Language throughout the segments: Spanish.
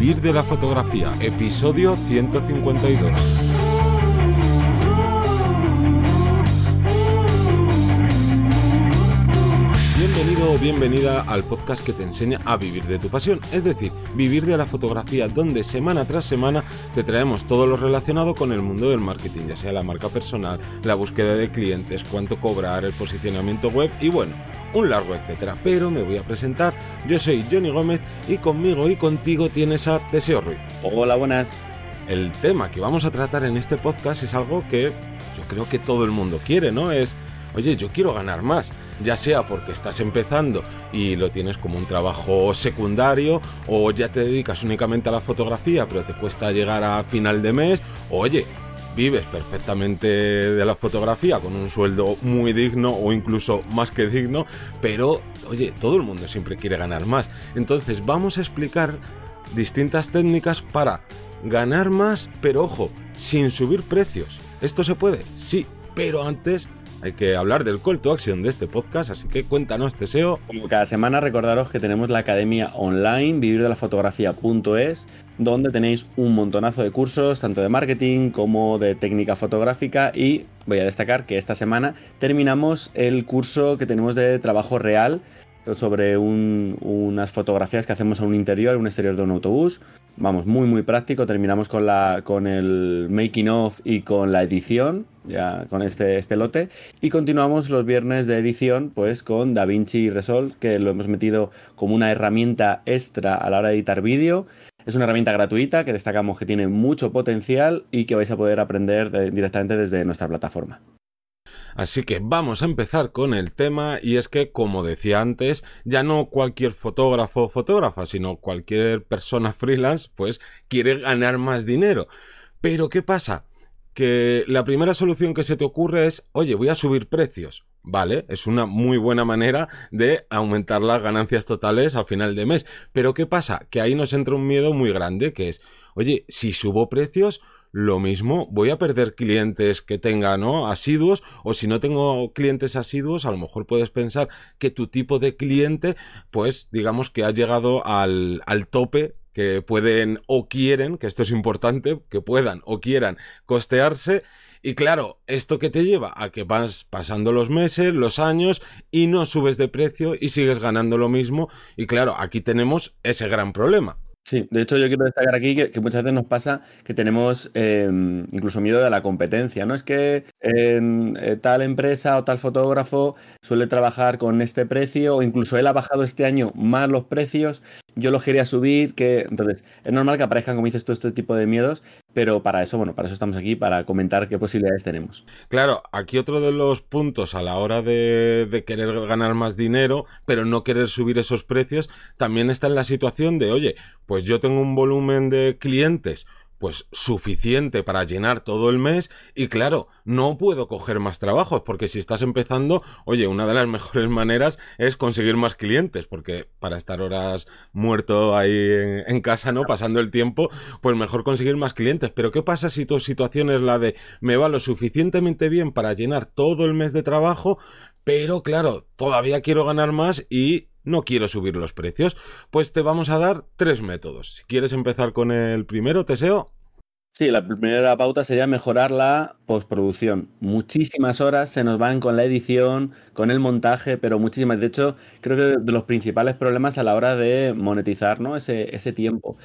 Vivir de la fotografía, episodio 152. Bienvenida al podcast que te enseña a vivir de tu pasión, es decir, vivir de la fotografía, donde semana tras semana te traemos todo lo relacionado con el mundo del marketing, ya sea la marca personal, la búsqueda de clientes, cuánto cobrar, el posicionamiento web y bueno, un largo etcétera. Pero me voy a presentar, yo soy Johnny Gómez y conmigo y contigo tienes a Teseo Ruiz. Hola, buenas. El tema que vamos a tratar en este podcast es algo que yo creo que todo el mundo quiere, ¿no? Es, oye, yo quiero ganar más ya sea porque estás empezando y lo tienes como un trabajo secundario, o ya te dedicas únicamente a la fotografía, pero te cuesta llegar a final de mes, oye, vives perfectamente de la fotografía con un sueldo muy digno o incluso más que digno, pero oye, todo el mundo siempre quiere ganar más. Entonces vamos a explicar distintas técnicas para ganar más, pero ojo, sin subir precios. ¿Esto se puede? Sí, pero antes hay que hablar del call to action de este podcast, así que cuéntanos, Teseo. Como cada semana, recordaros que tenemos la academia online, vivirdelafotografía.es, donde tenéis un montonazo de cursos, tanto de marketing como de técnica fotográfica. Y voy a destacar que esta semana terminamos el curso que tenemos de trabajo real sobre unas fotografías que hacemos a un interior, un exterior de un autobús. Vamos, muy muy práctico. Terminamos con, la, con el making of y con la edición, ya con este, este lote. Y continuamos los viernes de edición, pues con DaVinci Resolve, que lo hemos metido como una herramienta extra a la hora de editar vídeo. Es una herramienta gratuita que destacamos que tiene mucho potencial y que vais a poder aprender directamente desde nuestra plataforma. Así que vamos a empezar con el tema y es que, como decía antes, ya no cualquier fotógrafo o fotógrafa, sino cualquier persona freelance, pues quiere ganar más dinero. Pero ¿qué pasa? Que la primera solución que se te ocurre es, oye, voy a subir precios. Vale, es una muy buena manera de aumentar las ganancias totales al final de mes. Pero ¿qué pasa? Que ahí nos entra un miedo muy grande, que es, oye, si subo precios, lo mismo, voy a perder clientes que tenga, ¿no? Asiduos, o si no tengo clientes asiduos, a lo mejor puedes pensar que tu tipo de cliente, pues digamos que ha llegado al, al tope que pueden o quieren, que esto es importante, que puedan o quieran costearse. Y claro, esto que te lleva a que vas pasando los meses, los años y no subes de precio y sigues ganando lo mismo. Y claro, aquí tenemos ese gran problema. Sí, de hecho yo quiero destacar aquí que, muchas veces nos pasa que tenemos em, incluso miedo de la competencia, ¿no? Es que en eh, tal empresa o tal fotógrafo suele trabajar con este precio o incluso él ha bajado este año más los precios yo los quería subir, que entonces es normal que aparezcan, como dices todo este tipo de miedos, pero para eso, bueno, para eso estamos aquí, para comentar qué posibilidades tenemos. Claro, aquí otro de los puntos a la hora de, de querer ganar más dinero, pero no querer subir esos precios, también está en la situación de, oye, pues yo tengo un volumen de clientes pues suficiente para llenar todo el mes y claro, no puedo coger más trabajos porque si estás empezando, oye, una de las mejores maneras es conseguir más clientes porque para estar horas muerto ahí en, casa, ¿no? Pasando el tiempo, pues mejor conseguir más clientes. Pero ¿qué pasa si tu situación es la de me va lo suficientemente bien para llenar todo el mes de trabajo, pero claro, todavía quiero ganar más y no quiero subir los precios, pues te vamos a dar tres métodos. Si quieres empezar con el primero, Teseo. Sí, la primera pauta sería mejorar la postproducción. Muchísimas horas se nos van con la edición, con el montaje, pero muchísimas. De hecho, creo que de los principales problemas a la hora de monetizar ¿no? ese, tiempo.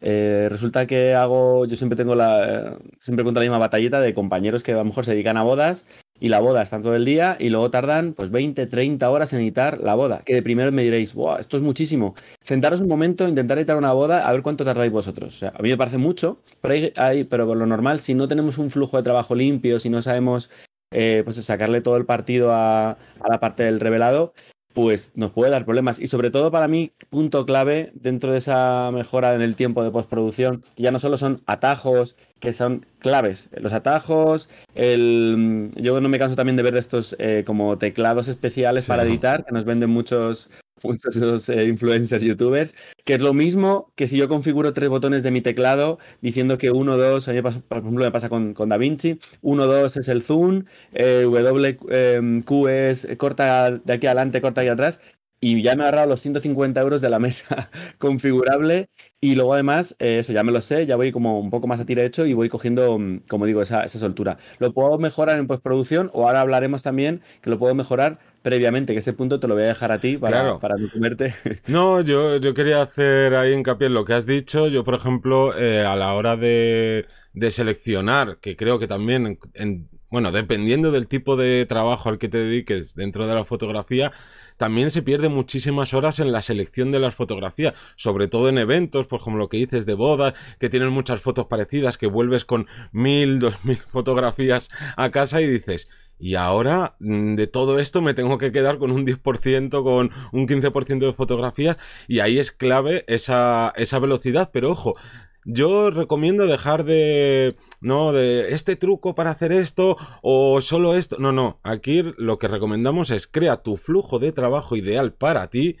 Eh, resulta que hago, yo siempre tengo la, siempre cuento la misma batallita de compañeros que a lo mejor se dedican a bodas y la boda está todo el día y luego tardan pues 20, 30 horas en editar la boda. Que de primero me diréis, wow, esto es muchísimo. Sentaros un momento, intentar editar una boda, a ver cuánto tardáis vosotros. O sea, a mí me parece mucho, pero, hay, pero por lo normal, si no tenemos un flujo de trabajo limpio, si no sabemos eh, pues sacarle todo el partido a la parte del revelado, pues nos puede dar problemas. Y sobre todo para mí, punto clave dentro de esa mejora en el tiempo de postproducción, ya no solo son atajos que son claves, los atajos, el... yo no me canso también de ver estos eh, como teclados especiales para editar, que nos venden muchos muchos eh, influencers, youtubers, que es lo mismo que si yo configuro tres botones de mi teclado diciendo que 1, 2, a mí por ejemplo me pasa con, con DaVinci, 1, 2 es el zoom, eh, W, Q es corta de aquí adelante, corta de atrás, y ya me he ahorrado los 150 euros de la mesa configurable y luego además, eh, eso ya me lo sé, ya voy como un poco más a tiro hecho y voy cogiendo, mm, como digo, esa, esa soltura. Lo puedo mejorar en postproducción o ahora hablaremos también que lo puedo mejorar previamente, que ese punto te lo voy a dejar a ti para, para no comerte. No, yo, yo quería hacer ahí hincapié en lo que has dicho. Yo, por ejemplo, eh, a la hora de, de seleccionar, que creo que también en, bueno, dependiendo del tipo de trabajo al que te dediques dentro de la fotografía, también se pierde muchísimas horas en la selección de las fotografías, sobre todo en eventos, por como lo que dices de bodas, que tienen muchas fotos parecidas, que vuelves con mil, dos mil fotografías a casa y dices, y ahora mm, de todo esto me tengo que quedar con un 10%, con un 15% de fotografías, y ahí es clave esa, esa velocidad, pero ojo, yo recomiendo dejar de, no, de este truco para hacer esto o solo esto. No, no, aquí lo que recomendamos es crea tu flujo de trabajo ideal para ti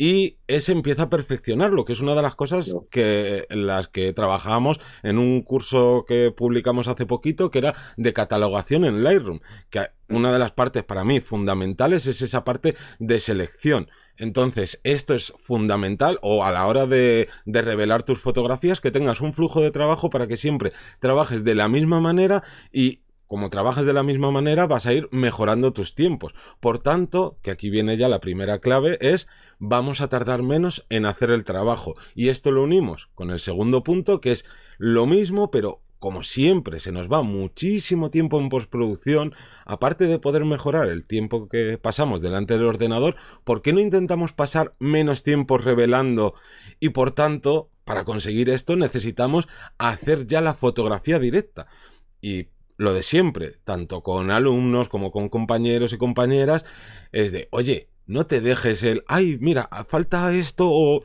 y ese empieza a perfeccionarlo, que es una de las cosas que las que trabajamos en un curso que publicamos hace poquito, que era de catalogación en Lightroom, que una de las partes para mí fundamentales es esa parte de selección. Entonces, esto es fundamental o a la hora de, revelar tus fotografías, que tengas un flujo de trabajo para que siempre trabajes de la misma manera y como trabajas de la misma manera vas a ir mejorando tus tiempos. Por tanto, que aquí viene ya la primera clave, es vamos a tardar menos en hacer el trabajo. Y esto lo unimos con el segundo punto, que es lo mismo, pero como siempre se nos va muchísimo tiempo en postproducción, aparte de poder mejorar el tiempo que pasamos delante del ordenador, ¿por qué no intentamos pasar menos tiempo revelando y por tanto, para conseguir esto necesitamos hacer ya la fotografía directa? Y lo de siempre, tanto con alumnos como con compañeros y compañeras, es de, oye, no te dejes el, ay, mira, falta esto o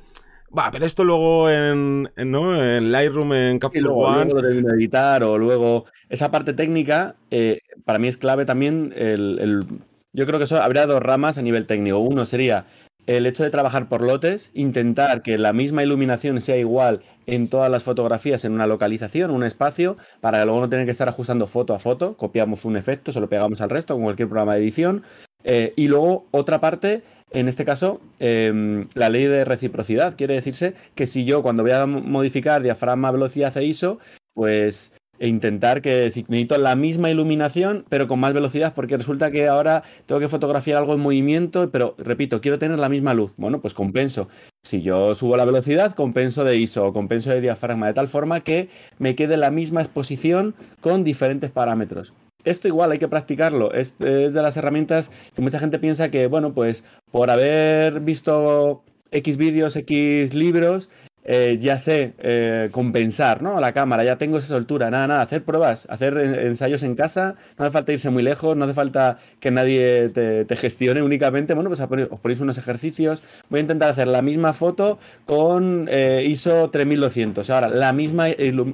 Va, pero esto luego en, ¿no? en Lightroom, en Capture One. Luego lo editar o luego. Esa parte técnica, eh, para mí es clave también. El, yo creo que eso habría dos ramas a nivel técnico. Uno sería el hecho de trabajar por lotes, intentar que la misma iluminación sea igual en todas las fotografías en una localización, un espacio, para luego no tener que estar ajustando foto a foto. Copiamos un efecto, se lo pegamos al resto con cualquier programa de edición. Eh, y luego otra parte en este caso, em, la ley de reciprocidad quiere decirse que si yo cuando voy a modificar diafragma, velocidad e ISO, pues e intentar que si necesito la misma iluminación, pero con más velocidad, porque resulta que ahora tengo que fotografiar algo en movimiento, pero repito, quiero tener la misma luz. Bueno, pues compenso. Si yo subo la velocidad, compenso de ISO o compenso de diafragma, de tal forma que me quede la misma exposición con diferentes parámetros esto igual hay que practicarlo. Es, de las herramientas que mucha gente piensa que, bueno, pues por haber visto X vídeos, X libros, eh, ya sé eh, compensar, ¿no? La cámara, ya tengo esa soltura, nada, nada, hacer pruebas, hacer ensayos en casa, no hace falta irse muy lejos, no hace falta que nadie te, gestione únicamente, bueno, pues os ponéis unos ejercicios, voy a intentar hacer la misma foto con eh, ISO 3200, ahora la misma,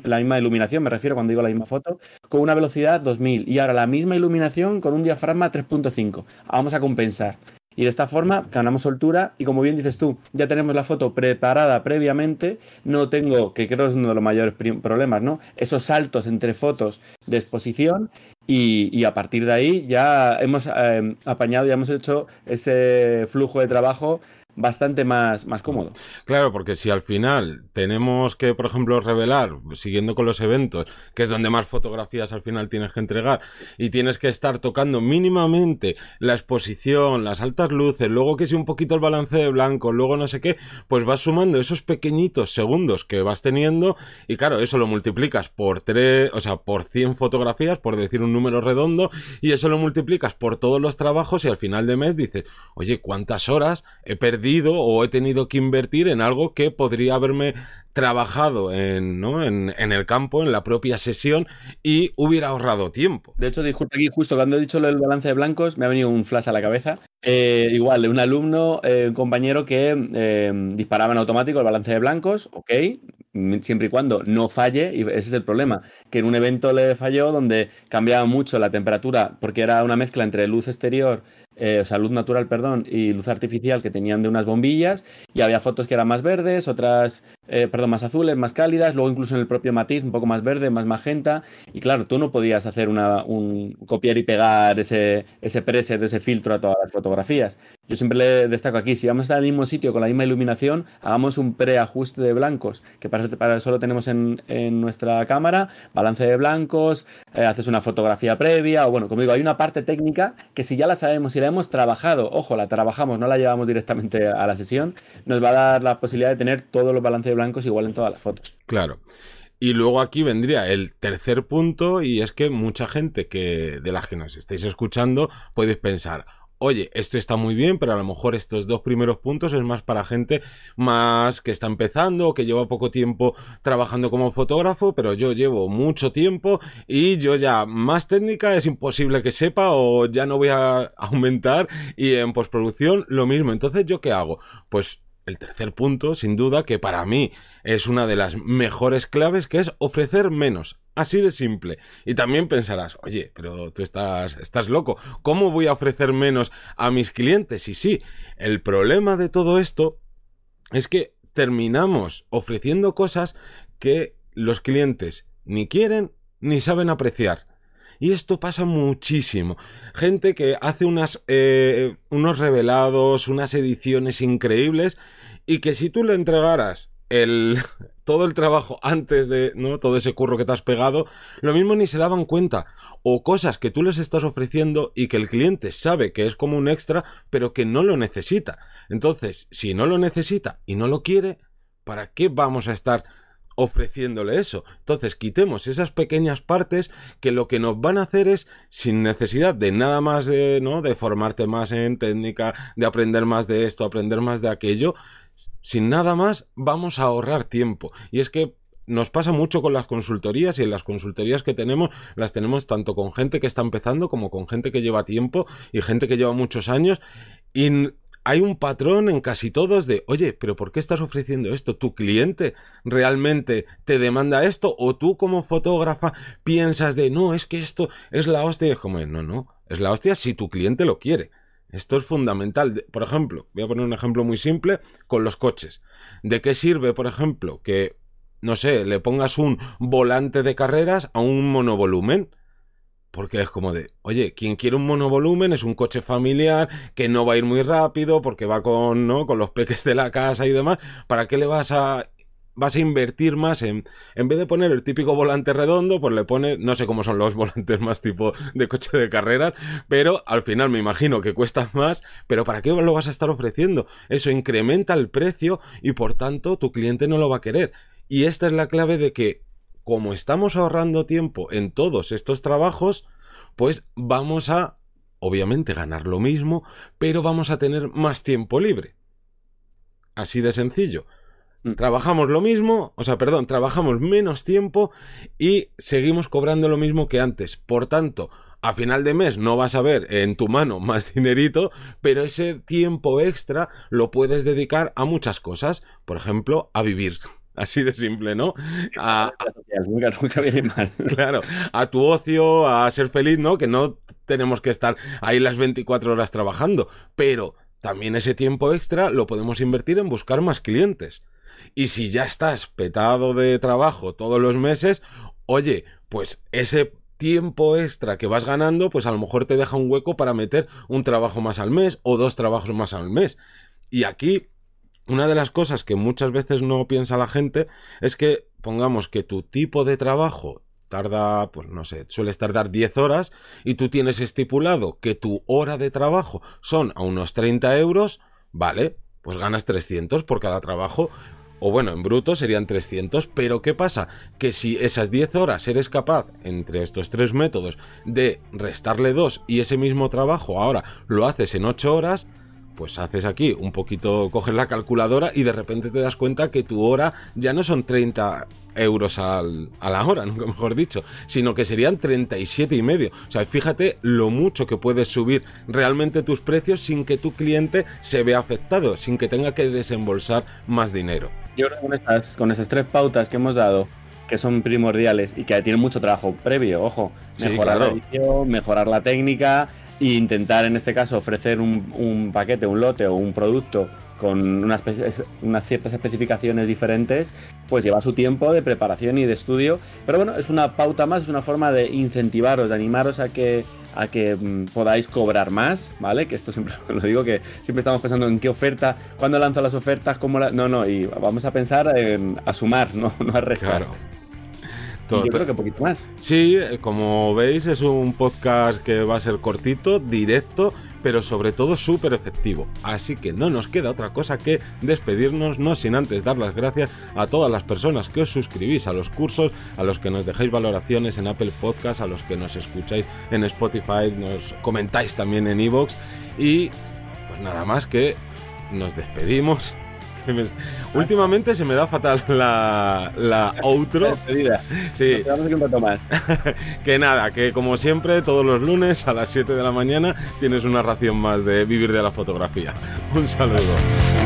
la misma iluminación, me refiero cuando digo la misma foto, con una velocidad 2000 y ahora la misma iluminación con un diafragma 3.5, vamos a compensar. Y de esta forma ganamos soltura. Y como bien dices tú, ya tenemos la foto preparada previamente, no tengo, que creo es uno de los mayores problemas, ¿no? Esos saltos entre fotos de exposición. Y, a partir de ahí ya hemos eh, apañado, ya hemos hecho ese flujo de trabajo bastante más, más cómodo. Claro, porque si al final tenemos que, por ejemplo, revelar, siguiendo con los eventos, que es donde más fotografías al final tienes que entregar, y tienes que estar tocando mínimamente la exposición, las altas luces, luego que si un poquito el balance de blanco, luego no sé qué, pues vas sumando esos pequeñitos segundos que vas teniendo, y claro, eso lo multiplicas por tres, o sea, por 100 fotografías, por decir un número redondo, y eso lo multiplicas por todos los trabajos, y al final de mes dices, oye, ¿cuántas horas he perdido? O he tenido que invertir en algo que podría haberme trabajado en, ¿no? en, el campo, en la propia sesión y hubiera ahorrado tiempo. De hecho, disculpa aquí, justo cuando he dicho lo del balance de blancos, me ha venido un flash a la cabeza. Eh, igual, un alumno, eh, un compañero que eh, disparaba en automático el balance de blancos, ok, siempre y cuando no falle, y ese es el problema, que en un evento le falló donde cambiaba mucho la temperatura, porque era una mezcla entre luz exterior eh, o sea, luz natural, perdón, y luz artificial que tenían de unas bombillas, y había fotos que eran más verdes, otras, eh, perdón, más azules, más cálidas, luego incluso en el propio matiz un poco más verde, más magenta, y claro, tú no podías hacer una, un copiar y pegar ese, ese preset, ese filtro a todas las fotografías. Yo siempre le destaco aquí, si vamos a en el mismo sitio con la misma iluminación, hagamos un preajuste de blancos, que para, para eso lo tenemos en, en nuestra cámara, balance de blancos, eh, haces una fotografía previa, o bueno, como digo, hay una parte técnica que si ya la sabemos, la hemos trabajado, ojo, la trabajamos, no la llevamos directamente a la sesión, nos va a dar la posibilidad de tener todos los balances blancos igual en todas las fotos. Claro. Y luego aquí vendría el tercer punto y es que mucha gente que de las que nos estáis escuchando podéis pensar, oye, esto está muy bien, pero a lo mejor estos dos primeros puntos es más para gente más que está empezando que lleva poco tiempo trabajando como fotógrafo, pero yo llevo mucho tiempo y yo ya más técnica es imposible que sepa o ya no voy a aumentar y en postproducción lo mismo. Entonces, ¿yo qué hago? Pues el tercer punto, sin duda, que para mí es una de las mejores claves, que es ofrecer menos. Así de simple. Y también pensarás, oye, pero tú estás, estás loco. ¿Cómo voy a ofrecer menos a mis clientes? Y sí, el problema de todo esto es que terminamos ofreciendo cosas que los clientes ni quieren ni saben apreciar. Y esto pasa muchísimo. Gente que hace unas, eh, unos revelados, unas ediciones increíbles y que si tú le entregaras el, todo el trabajo antes de, ¿no? Todo ese curro que te has pegado, lo mismo ni se daban cuenta. O cosas que tú les estás ofreciendo y que el cliente sabe que es como un extra, pero que no lo necesita. Entonces, si no lo necesita y no lo quiere, ¿para qué vamos a estar ofreciéndole eso. Entonces quitemos esas pequeñas partes que lo que nos van a hacer es sin necesidad de nada más de, ¿no? de formarte más en técnica, de aprender más de esto, aprender más de aquello, sin nada más vamos a ahorrar tiempo. Y es que nos pasa mucho con las consultorías y en las consultorías que tenemos las tenemos tanto con gente que está empezando como con gente que lleva tiempo y gente que lleva muchos años y hay un patrón en casi todos de, oye, pero ¿por qué estás ofreciendo esto? ¿Tu cliente realmente te demanda esto? ¿O tú como fotógrafa piensas de, no, es que esto es la hostia? Y es como, no, no, es la hostia si tu cliente lo quiere. Esto es fundamental. Por ejemplo, voy a poner un ejemplo muy simple con los coches. ¿De qué sirve, por ejemplo, que, no sé, le pongas un volante de carreras a un monovolumen? Porque es como de, oye, quien quiere un monovolumen es un coche familiar que no va a ir muy rápido porque va con, ¿no? con los peques de la casa y demás. ¿Para qué le vas a vas a invertir más en, en vez de poner el típico volante redondo, pues le pone, no sé cómo son los volantes más tipo de coche de carreras, pero al final me imagino que cuesta más, pero ¿para qué lo vas a estar ofreciendo? Eso incrementa el precio y por tanto tu cliente no lo va a querer. Y esta es la clave de que como estamos ahorrando tiempo en todos estos trabajos, pues vamos a, obviamente, ganar lo mismo, pero vamos a tener más tiempo libre. Así de sencillo. Mm. Trabajamos lo mismo, o sea, perdón, trabajamos menos tiempo y seguimos cobrando lo mismo que antes. Por tanto, a final de mes no vas a ver en tu mano más dinerito, pero ese tiempo extra lo puedes dedicar a muchas cosas, por ejemplo, a vivir. Así de simple, ¿no? A, Claro, a tu ocio, a ser feliz, ¿no? Que no tenemos que estar ahí las 24 horas trabajando, pero también ese tiempo extra lo podemos invertir en buscar más clientes. Y si ya estás petado de trabajo todos los meses, oye, pues ese tiempo extra que vas ganando, pues a lo mejor te deja un hueco para meter un trabajo más al mes o dos trabajos más al mes. Y aquí, una de las cosas que muchas veces no piensa la gente es que pongamos que tu tipo de trabajo tarda, pues no sé, sueles tardar 10 horas y tú tienes estipulado que tu hora de trabajo son a unos 30 euros, vale, pues ganas 300 por cada trabajo, o bueno, en bruto serían 300, pero ¿qué pasa? Que si esas 10 horas eres capaz, entre estos tres métodos, de restarle 2 y ese mismo trabajo ahora lo haces en 8 horas, pues haces aquí un poquito, coges la calculadora y de repente te das cuenta que tu hora ya no son 30 euros al, a la hora, mejor dicho, sino que serían 37 y medio. O sea, fíjate lo mucho que puedes subir realmente tus precios sin que tu cliente se vea afectado, sin que tenga que desembolsar más dinero. Yo creo que con, estas, con esas tres pautas que hemos dado, que son primordiales y que tienen mucho trabajo previo, ojo, mejorar la edición, mejorar la técnica, e intentar en este caso ofrecer un, un paquete, un lote o un producto con unas, unas, ciertas especificaciones diferentes, pues lleva su tiempo de preparación y de estudio. Pero bueno, es una pauta más, es una forma de incentivaros, de animaros a que a que mm, podáis cobrar más, ¿vale? Que esto siempre lo digo, que siempre estamos pensando en qué oferta, cuándo lanzo las ofertas, cómo la... No, no, y vamos a pensar en a sumar, no, no a restar. Claro. yo creo que un poquito más. Sí, como veis es un podcast que va a ser cortito, directo, pero sobre todo súper efectivo. Así que no nos queda otra cosa que despedirnos, no sin antes dar las gracias a todas las personas que os suscribís a los cursos, a los que nos dejáis valoraciones en Apple Podcast, a los que nos escucháis en Spotify, nos comentáis también en Evox y pues nada más que nos despedimos Últimamente se me da fatal la, la outro. Sí. un más. que nada, que como siempre, todos los lunes a las 7 de la mañana tienes una ración más de vivir de la fotografía. Un saludo.